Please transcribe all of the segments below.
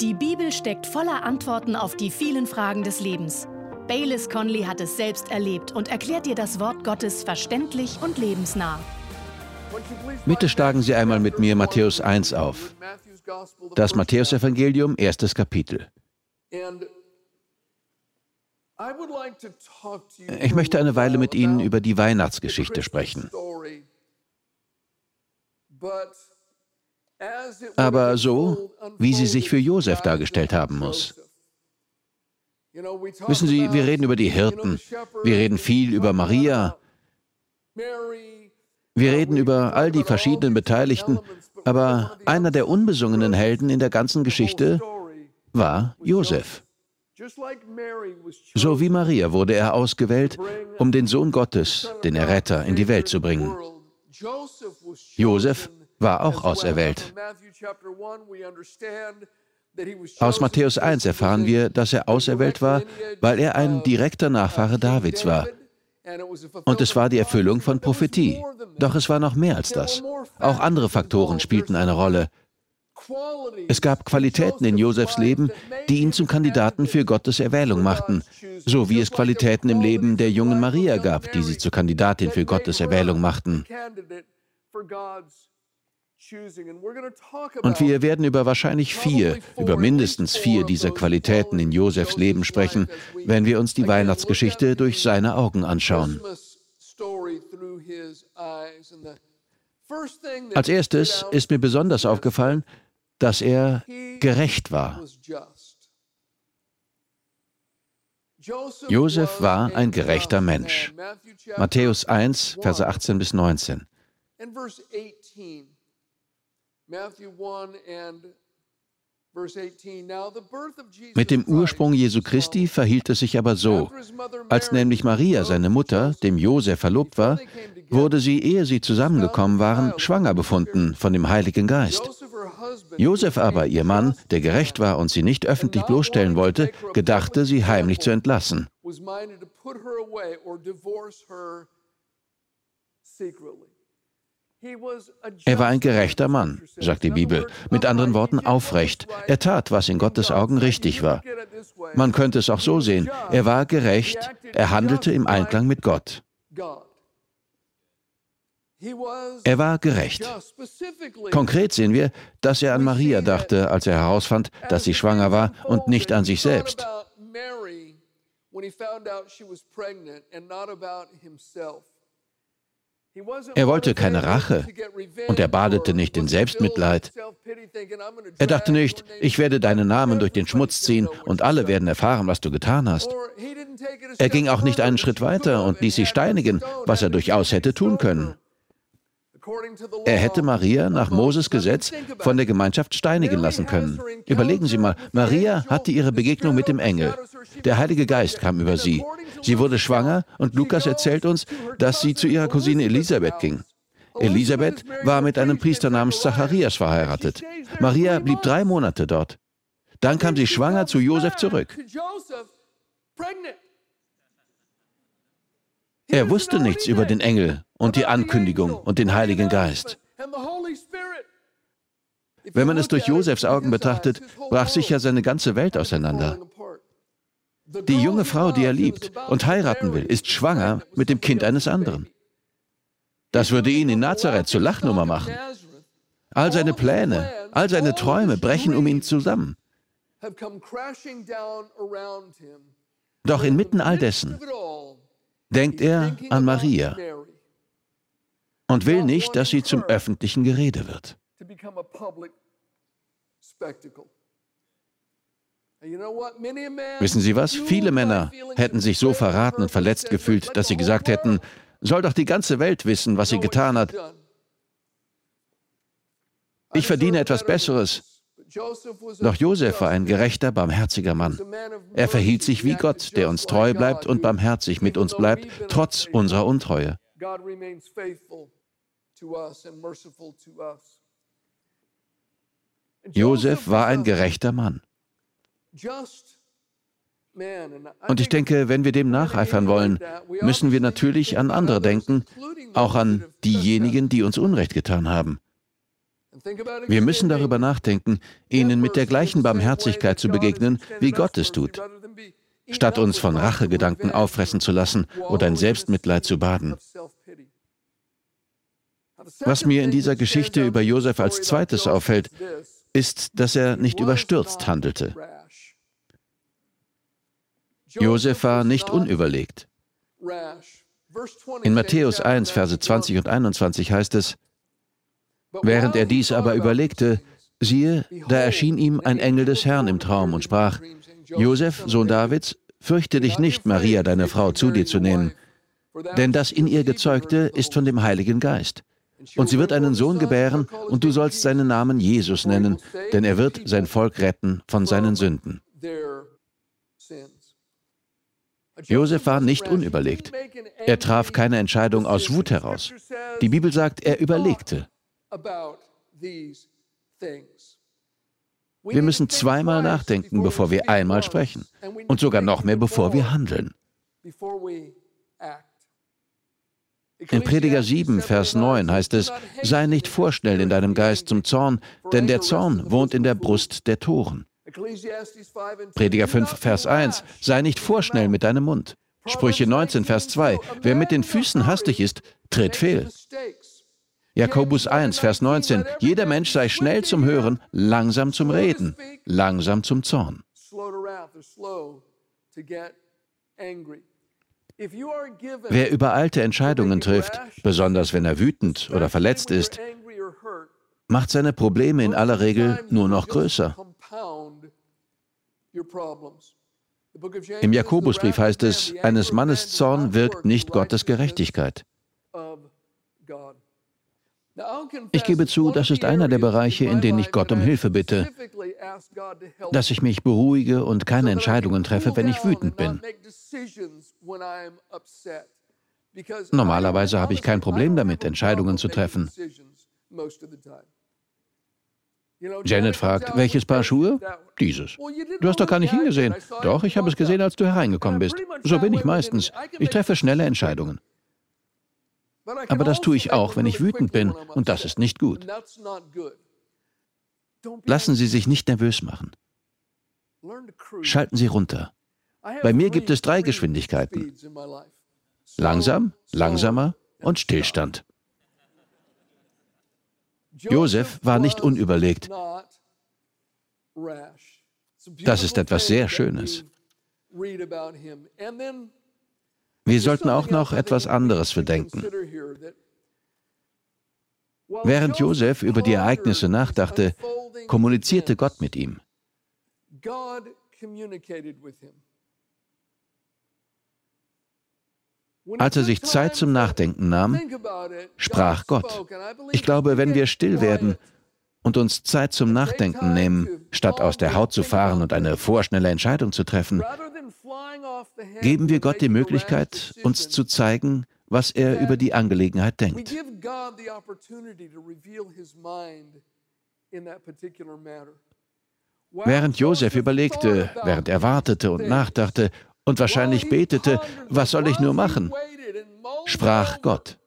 Die Bibel steckt voller Antworten auf die vielen Fragen des Lebens. Baylis Conley hat es selbst erlebt und erklärt dir das Wort Gottes verständlich und lebensnah. Bitte schlagen Sie einmal mit mir Matthäus 1 auf. Das Matthäusevangelium, erstes Kapitel. Ich möchte eine Weile mit Ihnen über die Weihnachtsgeschichte sprechen. Aber so, wie sie sich für Josef dargestellt haben muss. Wissen Sie, wir reden über die Hirten, wir reden viel über Maria, wir reden über all die verschiedenen Beteiligten, aber einer der unbesungenen Helden in der ganzen Geschichte war Josef. So wie Maria wurde er ausgewählt, um den Sohn Gottes, den Erretter, in die Welt zu bringen. Josef war auch auserwählt. Aus Matthäus 1 erfahren wir, dass er auserwählt war, weil er ein direkter Nachfahre Davids war. Und es war die Erfüllung von Prophetie. Doch es war noch mehr als das. Auch andere Faktoren spielten eine Rolle. Es gab Qualitäten in Josefs Leben, die ihn zum Kandidaten für Gottes Erwählung machten, so wie es Qualitäten im Leben der jungen Maria gab, die sie zur Kandidatin für Gottes Erwählung machten. Und wir werden über wahrscheinlich vier, über mindestens vier dieser Qualitäten in Josefs Leben sprechen, wenn wir uns die Weihnachtsgeschichte durch seine Augen anschauen. Als erstes ist mir besonders aufgefallen, dass er gerecht war. Josef war ein gerechter Mensch. Matthäus 1, Verse 18 bis 19. Mit dem Ursprung Jesu Christi verhielt es sich aber so. Als nämlich Maria, seine Mutter, dem Josef verlobt war, wurde sie, ehe sie zusammengekommen waren, schwanger befunden von dem Heiligen Geist. Josef aber, ihr Mann, der gerecht war und sie nicht öffentlich bloßstellen wollte, gedachte, sie heimlich zu entlassen. Er war ein gerechter Mann, sagt die Bibel, mit anderen Worten aufrecht. Er tat, was in Gottes Augen richtig war. Man könnte es auch so sehen, er war gerecht, er handelte im Einklang mit Gott. Er war gerecht. Konkret sehen wir, dass er an Maria dachte, als er herausfand, dass sie schwanger war und nicht an sich selbst. Er wollte keine Rache und er badete nicht in Selbstmitleid. Er dachte nicht, ich werde deinen Namen durch den Schmutz ziehen und alle werden erfahren, was du getan hast. Er ging auch nicht einen Schritt weiter und ließ sie steinigen, was er durchaus hätte tun können. Er hätte Maria nach Moses Gesetz von der Gemeinschaft steinigen lassen können. Überlegen Sie mal, Maria hatte ihre Begegnung mit dem Engel. Der Heilige Geist kam über sie. Sie wurde schwanger und Lukas erzählt uns, dass sie zu ihrer Cousine Elisabeth ging. Elisabeth war mit einem Priester namens Zacharias verheiratet. Maria blieb drei Monate dort. Dann kam sie schwanger zu Josef zurück. Er wusste nichts über den Engel und die Ankündigung und den Heiligen Geist. Wenn man es durch Josefs Augen betrachtet, brach sicher seine ganze Welt auseinander. Die junge Frau, die er liebt und heiraten will, ist schwanger mit dem Kind eines anderen. Das würde ihn in Nazareth zur Lachnummer machen. All seine Pläne, all seine Träume brechen um ihn zusammen. Doch inmitten all dessen denkt er an Maria und will nicht, dass sie zum öffentlichen Gerede wird. Wissen Sie was? Viele Männer hätten sich so verraten und verletzt gefühlt, dass sie gesagt hätten, soll doch die ganze Welt wissen, was sie getan hat. Ich verdiene etwas Besseres. Doch Josef war ein gerechter, barmherziger Mann. Er verhielt sich wie Gott, der uns treu bleibt und barmherzig mit uns bleibt, trotz unserer Untreue. Josef war ein gerechter Mann. Und ich denke, wenn wir dem nacheifern wollen, müssen wir natürlich an andere denken, auch an diejenigen, die uns Unrecht getan haben. Wir müssen darüber nachdenken, ihnen mit der gleichen Barmherzigkeit zu begegnen, wie Gott es tut, statt uns von Rachegedanken auffressen zu lassen oder in Selbstmitleid zu baden. Was mir in dieser Geschichte über Josef als zweites auffällt, ist, dass er nicht überstürzt handelte. Josef war nicht unüberlegt. In Matthäus 1, Verse 20 und 21 heißt es, Während er dies aber überlegte, siehe, da erschien ihm ein Engel des Herrn im Traum und sprach, Josef, Sohn Davids, fürchte dich nicht, Maria, deine Frau, zu dir zu nehmen, denn das in ihr Gezeugte ist von dem Heiligen Geist. Und sie wird einen Sohn gebären, und du sollst seinen Namen Jesus nennen, denn er wird sein Volk retten von seinen Sünden. Josef war nicht unüberlegt. Er traf keine Entscheidung aus Wut heraus. Die Bibel sagt, er überlegte. Wir müssen zweimal nachdenken, bevor wir einmal sprechen. Und sogar noch mehr, bevor wir handeln. In Prediger 7, Vers 9 heißt es, sei nicht vorschnell in deinem Geist zum Zorn, denn der Zorn wohnt in der Brust der Toren. Prediger 5, Vers 1, sei nicht vorschnell mit deinem Mund. Sprüche 19, Vers 2, wer mit den Füßen hastig ist, tritt fehl. Jakobus 1, Vers 19, jeder Mensch sei schnell zum Hören, langsam zum Reden, langsam zum Zorn. Wer übereilte Entscheidungen trifft, besonders wenn er wütend oder verletzt ist, macht seine Probleme in aller Regel nur noch größer. Im Jakobusbrief heißt es, eines Mannes Zorn wirkt nicht Gottes Gerechtigkeit. Ich gebe zu, das ist einer der Bereiche, in denen ich Gott um Hilfe bitte, dass ich mich beruhige und keine Entscheidungen treffe, wenn ich wütend bin. Normalerweise habe ich kein Problem damit, Entscheidungen zu treffen. Janet fragt, welches Paar Schuhe? Dieses. Du hast doch gar nicht hingesehen. Doch, ich habe es gesehen, als du hereingekommen bist. So bin ich meistens. Ich treffe schnelle Entscheidungen. Aber das tue ich auch, wenn ich wütend bin, und das ist nicht gut. Lassen Sie sich nicht nervös machen. Schalten Sie runter. Bei mir gibt es drei Geschwindigkeiten. Langsam, langsamer und Stillstand. Josef war nicht unüberlegt. Das ist etwas sehr Schönes. Wir sollten auch noch etwas anderes bedenken. Während Josef über die Ereignisse nachdachte, kommunizierte Gott mit ihm. Als er sich Zeit zum Nachdenken nahm, sprach Gott. Ich glaube, wenn wir still werden und uns Zeit zum Nachdenken nehmen, statt aus der Haut zu fahren und eine vorschnelle Entscheidung zu treffen, geben wir Gott die Möglichkeit, uns zu zeigen, was er über die Angelegenheit denkt. Während Josef überlegte, während er wartete und nachdachte und wahrscheinlich betete, was soll ich nur machen, sprach Gott.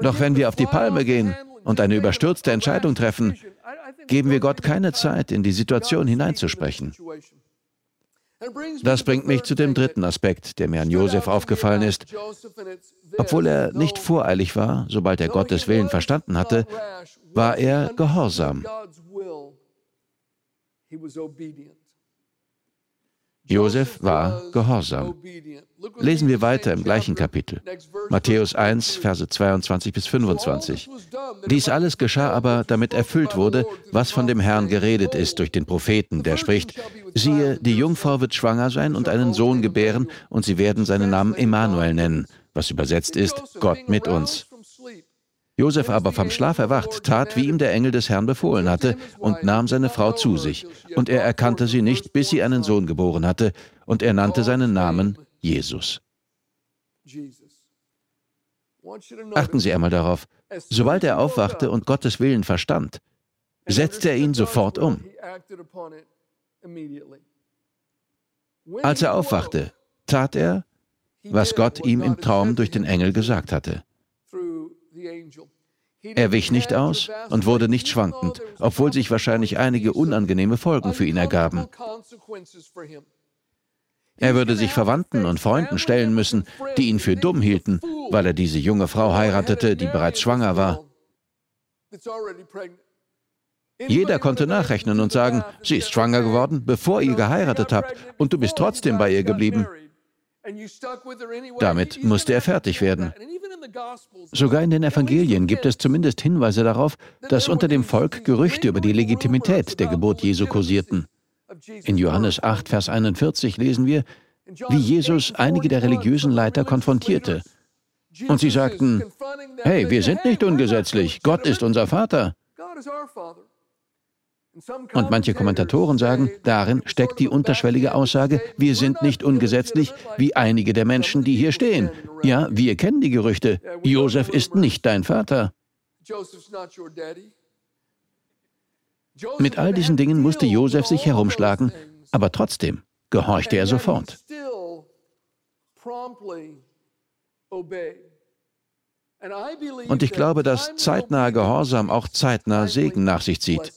Doch wenn wir auf die Palme gehen und eine überstürzte Entscheidung treffen, geben wir Gott keine Zeit, in die Situation hineinzusprechen. Das bringt mich zu dem dritten Aspekt, der mir an Josef aufgefallen ist. Obwohl er nicht voreilig war, sobald er Gottes Willen verstanden hatte, war er gehorsam. Josef war gehorsam. Lesen wir weiter im gleichen Kapitel. Matthäus 1, Verse 22 bis 25. Dies alles geschah aber, damit erfüllt wurde, was von dem Herrn geredet ist durch den Propheten, der spricht, siehe, die Jungfrau wird schwanger sein und einen Sohn gebären, und sie werden seinen Namen Emmanuel nennen, was übersetzt ist, Gott mit uns. Josef aber vom Schlaf erwacht, tat, wie ihm der Engel des Herrn befohlen hatte, und nahm seine Frau zu sich. Und er erkannte sie nicht, bis sie einen Sohn geboren hatte, und er nannte seinen Namen Jesus. Achten Sie einmal darauf, sobald er aufwachte und Gottes Willen verstand, setzte er ihn sofort um. Als er aufwachte, tat er, was Gott ihm im Traum durch den Engel gesagt hatte. Er wich nicht aus und wurde nicht schwankend, obwohl sich wahrscheinlich einige unangenehme Folgen für ihn ergaben. Er würde sich Verwandten und Freunden stellen müssen, die ihn für dumm hielten, weil er diese junge Frau heiratete, die bereits schwanger war. Jeder konnte nachrechnen und sagen, sie ist schwanger geworden, bevor ihr geheiratet habt, und du bist trotzdem bei ihr geblieben. Damit musste er fertig werden. Sogar in den Evangelien gibt es zumindest Hinweise darauf, dass unter dem Volk Gerüchte über die Legitimität der Geburt Jesu kursierten. In Johannes 8, Vers 41 lesen wir, wie Jesus einige der religiösen Leiter konfrontierte. Und sie sagten, hey, wir sind nicht ungesetzlich, Gott ist unser Vater. Und manche Kommentatoren sagen, darin steckt die unterschwellige Aussage, wir sind nicht ungesetzlich, wie einige der Menschen, die hier stehen. Ja, wir kennen die Gerüchte. Josef ist nicht dein Vater. Mit all diesen Dingen musste Josef sich herumschlagen, aber trotzdem gehorchte er sofort. Und ich glaube, dass zeitnaher Gehorsam auch zeitnah Segen nach sich zieht.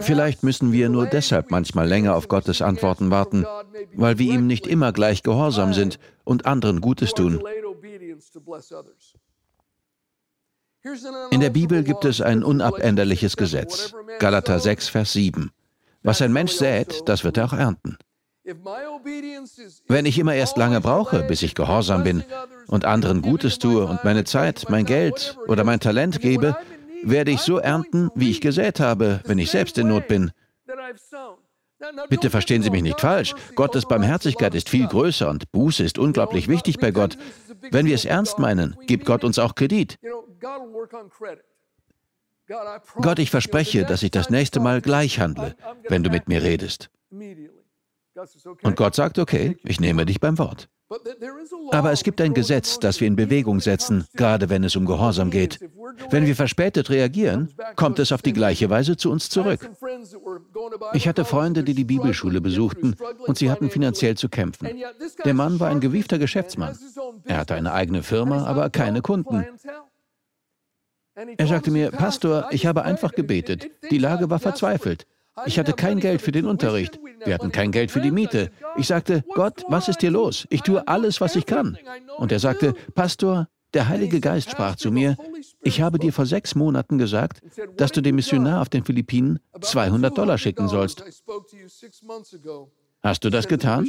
Vielleicht müssen wir nur deshalb manchmal länger auf Gottes Antworten warten, weil wir ihm nicht immer gleich gehorsam sind und anderen Gutes tun. In der Bibel gibt es ein unabänderliches Gesetz. Galater 6, Vers 7. Was ein Mensch sät, das wird er auch ernten. Wenn ich immer erst lange brauche, bis ich gehorsam bin und anderen Gutes tue und meine Zeit, mein Geld oder mein Talent gebe, werde ich so ernten, wie ich gesät habe, wenn ich selbst in Not bin. Bitte verstehen Sie mich nicht falsch. Gottes Barmherzigkeit ist viel größer und Buße ist unglaublich wichtig bei Gott. Wenn wir es ernst meinen, gibt Gott uns auch Kredit. Gott, ich verspreche, dass ich das nächste Mal gleich handle, wenn du mit mir redest. Und Gott sagt, okay, ich nehme dich beim Wort. Aber es gibt ein Gesetz, das wir in Bewegung setzen, gerade wenn es um Gehorsam geht. Wenn wir verspätet reagieren, kommt es auf die gleiche Weise zu uns zurück. Ich hatte Freunde, die die Bibelschule besuchten und sie hatten finanziell zu kämpfen. Der Mann war ein gewiefter Geschäftsmann. Er hatte eine eigene Firma, aber keine Kunden. Er sagte mir, Pastor, ich habe einfach gebetet. Die Lage war verzweifelt. Ich hatte kein Geld für den Unterricht. Wir hatten kein Geld für die Miete. Ich sagte, Gott, was ist hier los? Ich tue alles, was ich kann. Und er sagte, Pastor, der Heilige Geist sprach zu mir, ich habe dir vor sechs Monaten gesagt, dass du dem Missionar auf den Philippinen 200 Dollar schicken sollst. Hast du das getan?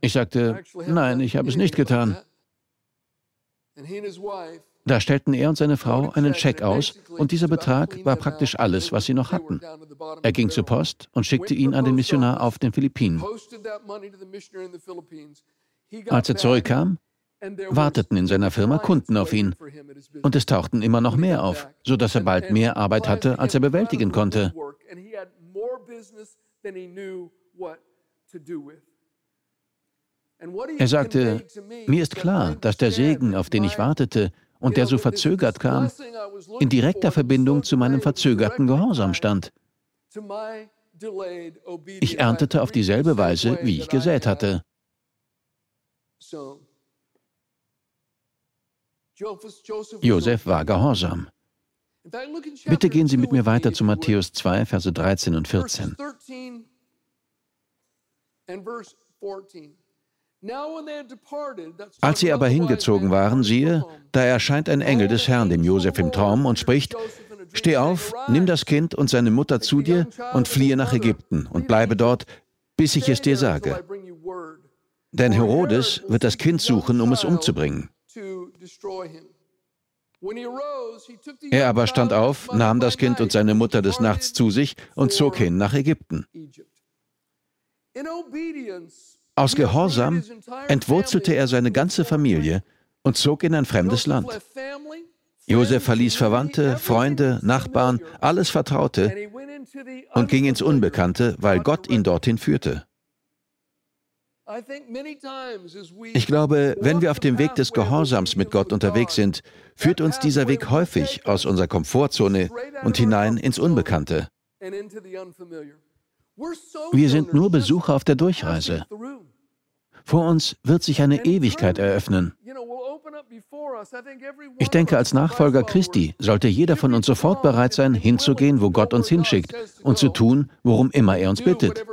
Ich sagte, nein, ich habe es nicht getan. Da stellten er und seine Frau einen Scheck aus und dieser Betrag war praktisch alles, was sie noch hatten. Er ging zur Post und schickte ihn an den Missionar auf den Philippinen. Als er zurückkam, warteten in seiner Firma Kunden auf ihn und es tauchten immer noch mehr auf, sodass er bald mehr Arbeit hatte, als er bewältigen konnte. Er sagte, mir ist klar, dass der Segen, auf den ich wartete, und der so verzögert kam, in direkter Verbindung zu meinem verzögerten Gehorsam stand. Ich erntete auf dieselbe Weise, wie ich gesät hatte. Josef war gehorsam. Bitte gehen Sie mit mir weiter zu Matthäus 2, Verse 13 und 14. Als sie aber hingezogen waren, siehe, da erscheint ein Engel des Herrn dem Josef im Traum und spricht, Steh auf, nimm das Kind und seine Mutter zu dir und fliehe nach Ägypten und bleibe dort, bis ich es dir sage. Denn Herodes wird das Kind suchen, um es umzubringen. Er aber stand auf, nahm das Kind und seine Mutter des Nachts zu sich und zog hin nach Ägypten. Aus Gehorsam entwurzelte er seine ganze Familie und zog in ein fremdes Land. Josef verließ Verwandte, Freunde, Nachbarn, alles Vertraute und ging ins Unbekannte, weil Gott ihn dorthin führte. Ich glaube, wenn wir auf dem Weg des Gehorsams mit Gott unterwegs sind, führt uns dieser Weg häufig aus unserer Komfortzone und hinein ins Unbekannte. Wir sind nur Besucher auf der Durchreise. Vor uns wird sich eine Ewigkeit eröffnen. Ich denke, als Nachfolger Christi sollte jeder von uns sofort bereit sein, hinzugehen, wo Gott uns hinschickt und zu tun, worum immer er uns bittet.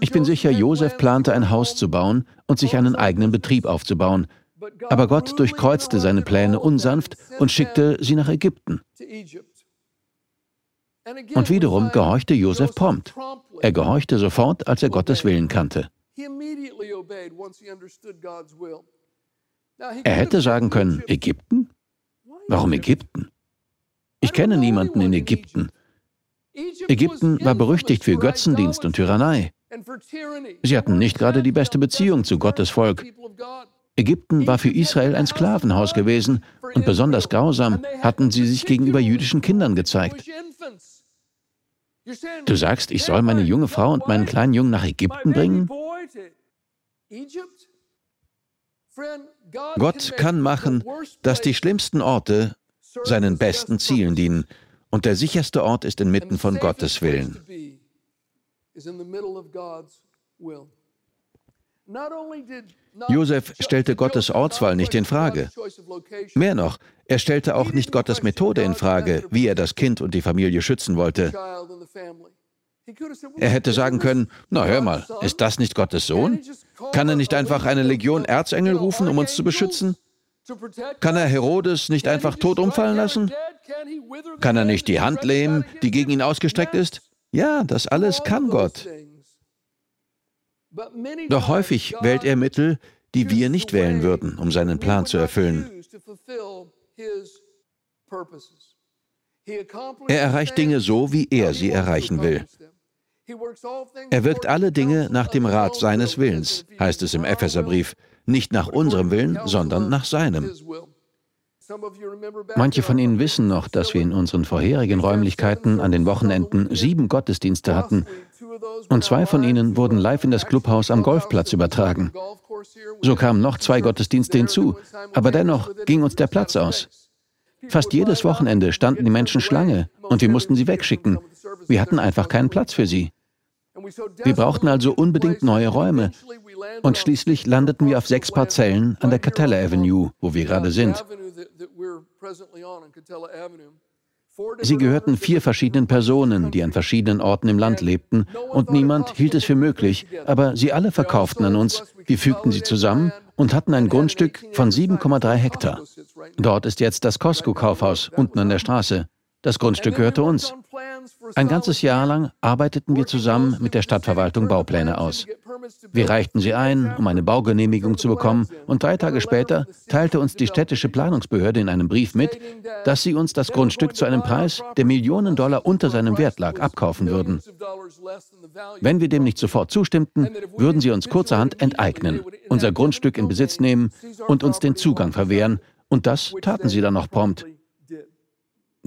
Ich bin sicher, Josef plante ein Haus zu bauen und sich einen eigenen Betrieb aufzubauen. Aber Gott durchkreuzte seine Pläne unsanft und schickte sie nach Ägypten. Und wiederum gehorchte Josef prompt. Er gehorchte sofort, als er Gottes Willen kannte. Er hätte sagen können, Ägypten? Warum Ägypten? Ich kenne niemanden in Ägypten. Ägypten war berüchtigt für Götzendienst und Tyrannei. Sie hatten nicht gerade die beste Beziehung zu Gottes Volk. Ägypten war für Israel ein Sklavenhaus gewesen und besonders grausam hatten sie sich gegenüber jüdischen Kindern gezeigt. Du sagst, ich soll meine junge Frau und meinen kleinen Jungen nach Ägypten bringen? Gott kann machen, dass die schlimmsten Orte seinen besten Zielen dienen. Und der sicherste Ort ist inmitten von Gottes Willen. Josef stellte Gottes Ortswahl nicht in Frage. Mehr noch, er stellte auch nicht Gottes Methode in Frage, wie er das Kind und die Familie schützen wollte. Er hätte sagen können, na hör mal, ist das nicht Gottes Sohn? Kann er nicht einfach eine Legion Erzengel rufen, um uns zu beschützen? Kann er Herodes nicht einfach tot umfallen lassen? Kann er nicht die Hand lähmen, die gegen ihn ausgestreckt ist? Ja, das alles kann Gott. Doch häufig wählt er Mittel, die wir nicht wählen würden, um seinen Plan zu erfüllen. Er erreicht Dinge so, wie er sie erreichen will. Er wirkt alle Dinge nach dem Rat seines Willens, heißt es im Epheserbrief, nicht nach unserem Willen, sondern nach seinem. Manche von Ihnen wissen noch, dass wir in unseren vorherigen Räumlichkeiten an den Wochenenden sieben Gottesdienste hatten und zwei von ihnen wurden live in das Clubhaus am Golfplatz übertragen. So kamen noch zwei Gottesdienste hinzu, aber dennoch ging uns der Platz aus. Fast jedes Wochenende standen die Menschen Schlange und wir mussten sie wegschicken. Wir hatten einfach keinen Platz für sie. Wir brauchten also unbedingt neue Räume. Und schließlich landeten wir auf sechs Parzellen an der Catella Avenue, wo wir gerade sind. Sie gehörten vier verschiedenen Personen, die an verschiedenen Orten im Land lebten, und niemand hielt es für möglich, aber sie alle verkauften an uns, wir fügten sie zusammen und hatten ein Grundstück von 7,3 Hektar. Dort ist jetzt das Costco-Kaufhaus unten an der Straße. Das Grundstück gehörte uns. Ein ganzes Jahr lang arbeiteten wir zusammen mit der Stadtverwaltung Baupläne aus. Wir reichten sie ein, um eine Baugenehmigung zu bekommen, und drei Tage später teilte uns die städtische Planungsbehörde in einem Brief mit, dass sie uns das Grundstück zu einem Preis, der Millionen Dollar unter seinem Wert lag, abkaufen würden. Wenn wir dem nicht sofort zustimmten, würden sie uns kurzerhand enteignen, unser Grundstück in Besitz nehmen und uns den Zugang verwehren, und das taten sie dann noch prompt.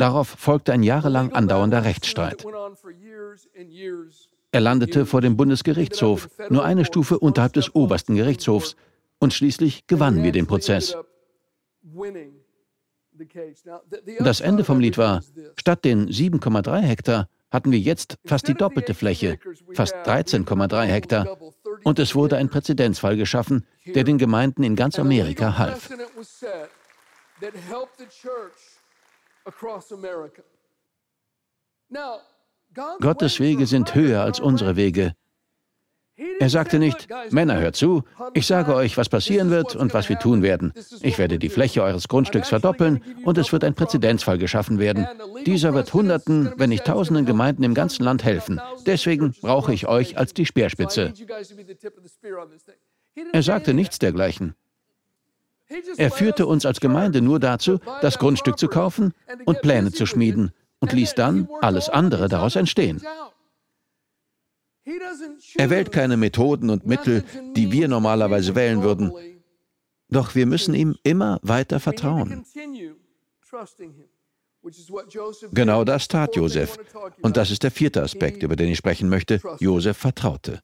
Darauf folgte ein jahrelang andauernder Rechtsstreit. Er landete vor dem Bundesgerichtshof, nur eine Stufe unterhalb des obersten Gerichtshofs, und schließlich gewannen wir den Prozess. Das Ende vom Lied war, statt den 7,3 Hektar hatten wir jetzt fast die doppelte Fläche, fast 13,3 Hektar, und es wurde ein Präzedenzfall geschaffen, der den Gemeinden in ganz Amerika half. Gottes Wege sind höher als unsere Wege. Er sagte nicht, Männer, hört zu, ich sage euch, was passieren wird und was wir tun werden. Ich werde die Fläche eures Grundstücks verdoppeln und es wird ein Präzedenzfall geschaffen werden. Dieser wird Hunderten, wenn nicht Tausenden Gemeinden im ganzen Land helfen. Deswegen brauche ich euch als die Speerspitze. Er sagte nichts dergleichen. Er führte uns als Gemeinde nur dazu, das Grundstück zu kaufen und Pläne zu schmieden und ließ dann alles andere daraus entstehen. Er wählt keine Methoden und Mittel, die wir normalerweise wählen würden. Doch wir müssen ihm immer weiter vertrauen. Genau das tat Josef. Und das ist der vierte Aspekt, über den ich sprechen möchte. Josef vertraute.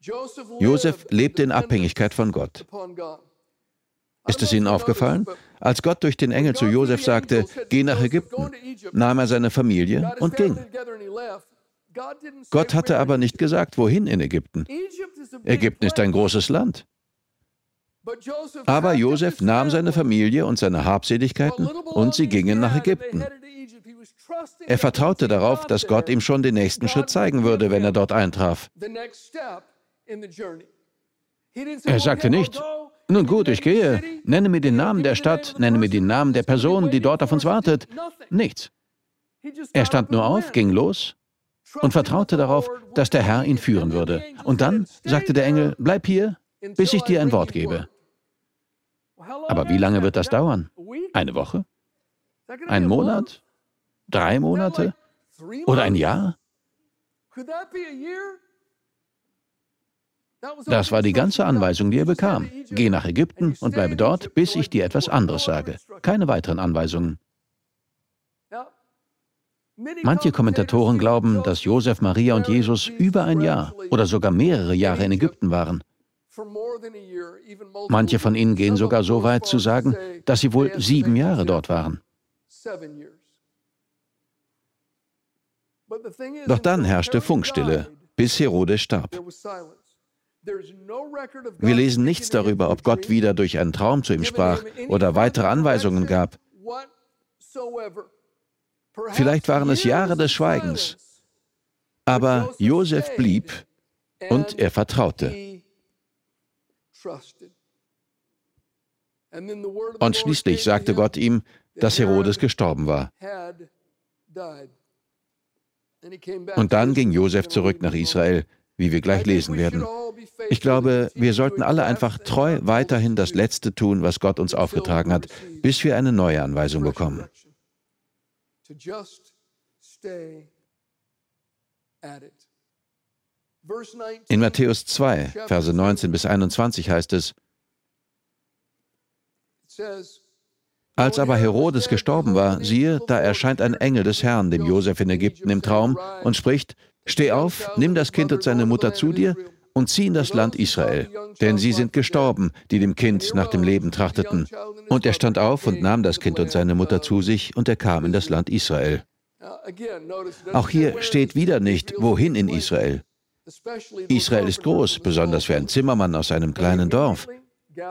Josef lebte in Abhängigkeit von Gott. Ist es Ihnen aufgefallen? Als Gott durch den Engel zu Josef sagte, geh nach Ägypten, nahm er seine Familie und ging. Gott hatte aber nicht gesagt, wohin in Ägypten. Ägypten ist ein großes Land. Aber Josef nahm seine Familie und seine Habseligkeiten und sie gingen nach Ägypten. Er vertraute darauf, dass Gott ihm schon den nächsten Schritt zeigen würde, wenn er dort eintraf. Er sagte nicht, nun gut, ich gehe, nenne mir den Namen der Stadt, nenne mir den Namen der Person, die dort auf uns wartet. Nichts. Er stand nur auf, ging los und vertraute darauf, dass der Herr ihn führen würde. Und dann sagte der Engel, bleib hier, bis ich dir ein Wort gebe. Aber wie lange wird das dauern? Eine Woche? Ein Monat? Drei Monate? Oder ein Jahr? Das war die ganze Anweisung, die er bekam. Geh nach Ägypten und bleibe dort, bis ich dir etwas anderes sage. Keine weiteren Anweisungen. Manche Kommentatoren glauben, dass Josef, Maria und Jesus über ein Jahr oder sogar mehrere Jahre in Ägypten waren. Manche von ihnen gehen sogar so weit zu sagen, dass sie wohl sieben Jahre dort waren. Doch dann herrschte Funkstille, bis Herodes starb. Wir lesen nichts darüber, ob Gott wieder durch einen Traum zu ihm sprach oder weitere Anweisungen gab. Vielleicht waren es Jahre des Schweigens. Aber Josef blieb und er vertraute. Und schließlich sagte Gott ihm, dass Herodes gestorben war. Und dann ging Josef zurück nach Israel, wie wir gleich lesen werden. Ich glaube, wir sollten alle einfach treu weiterhin das Letzte tun, was Gott uns aufgetragen hat, bis wir eine neue Anweisung bekommen. In Matthäus 2, Verse 19 bis 21 heißt es, als aber Herodes gestorben war, siehe, da erscheint ein Engel des Herrn dem Josef in Ägypten im Traum und spricht, Steh auf, nimm das Kind und seine Mutter zu dir und zieh in das Land Israel, denn sie sind gestorben, die dem Kind nach dem Leben trachteten. Und er stand auf und nahm das Kind und seine Mutter zu sich, und er kam in das Land Israel. Auch hier steht wieder nicht, wohin in Israel. Israel ist groß, besonders für einen Zimmermann aus einem kleinen Dorf.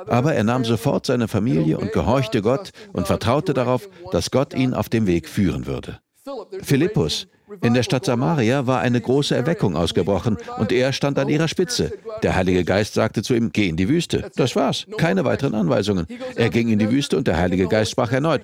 Aber er nahm sofort seine Familie und gehorchte Gott und vertraute darauf, dass Gott ihn auf dem Weg führen würde. Philippus, in der Stadt Samaria war eine große Erweckung ausgebrochen und er stand an ihrer Spitze. Der Heilige Geist sagte zu ihm, geh in die Wüste. Das war's, keine weiteren Anweisungen. Er ging in die Wüste und der Heilige Geist sprach erneut,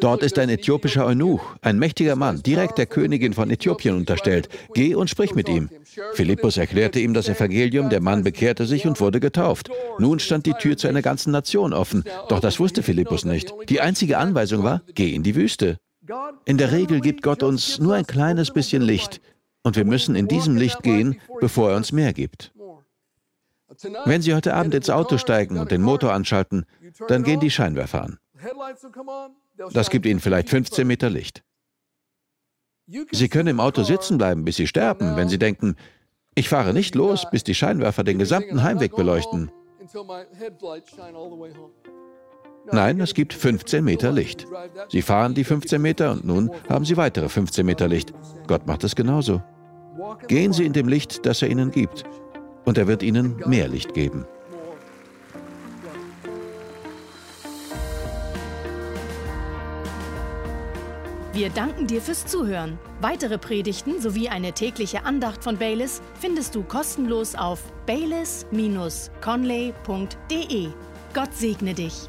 dort ist ein äthiopischer Eunuch, ein mächtiger Mann, direkt der Königin von Äthiopien unterstellt. Geh und sprich mit ihm. Philippus erklärte ihm das Evangelium, der Mann bekehrte sich und wurde getauft. Nun stand die Tür zu einer ganzen Nation offen, doch das wusste Philippus nicht. Die einzige Anweisung war, geh in die Wüste. In der Regel gibt Gott uns nur ein kleines bisschen Licht und wir müssen in diesem Licht gehen, bevor er uns mehr gibt. Wenn Sie heute Abend ins Auto steigen und den Motor anschalten, dann gehen die Scheinwerfer an. Das gibt Ihnen vielleicht 15 Meter Licht. Sie können im Auto sitzen bleiben, bis Sie sterben, wenn Sie denken, ich fahre nicht los, bis die Scheinwerfer den gesamten Heimweg beleuchten. Nein, es gibt 15 Meter Licht. Sie fahren die 15 Meter und nun haben Sie weitere 15 Meter Licht. Gott macht es genauso. Gehen Sie in dem Licht, das er Ihnen gibt, und er wird Ihnen mehr Licht geben. Wir danken dir fürs Zuhören. Weitere Predigten sowie eine tägliche Andacht von Baylis findest du kostenlos auf baylis-conley.de. Gott segne dich.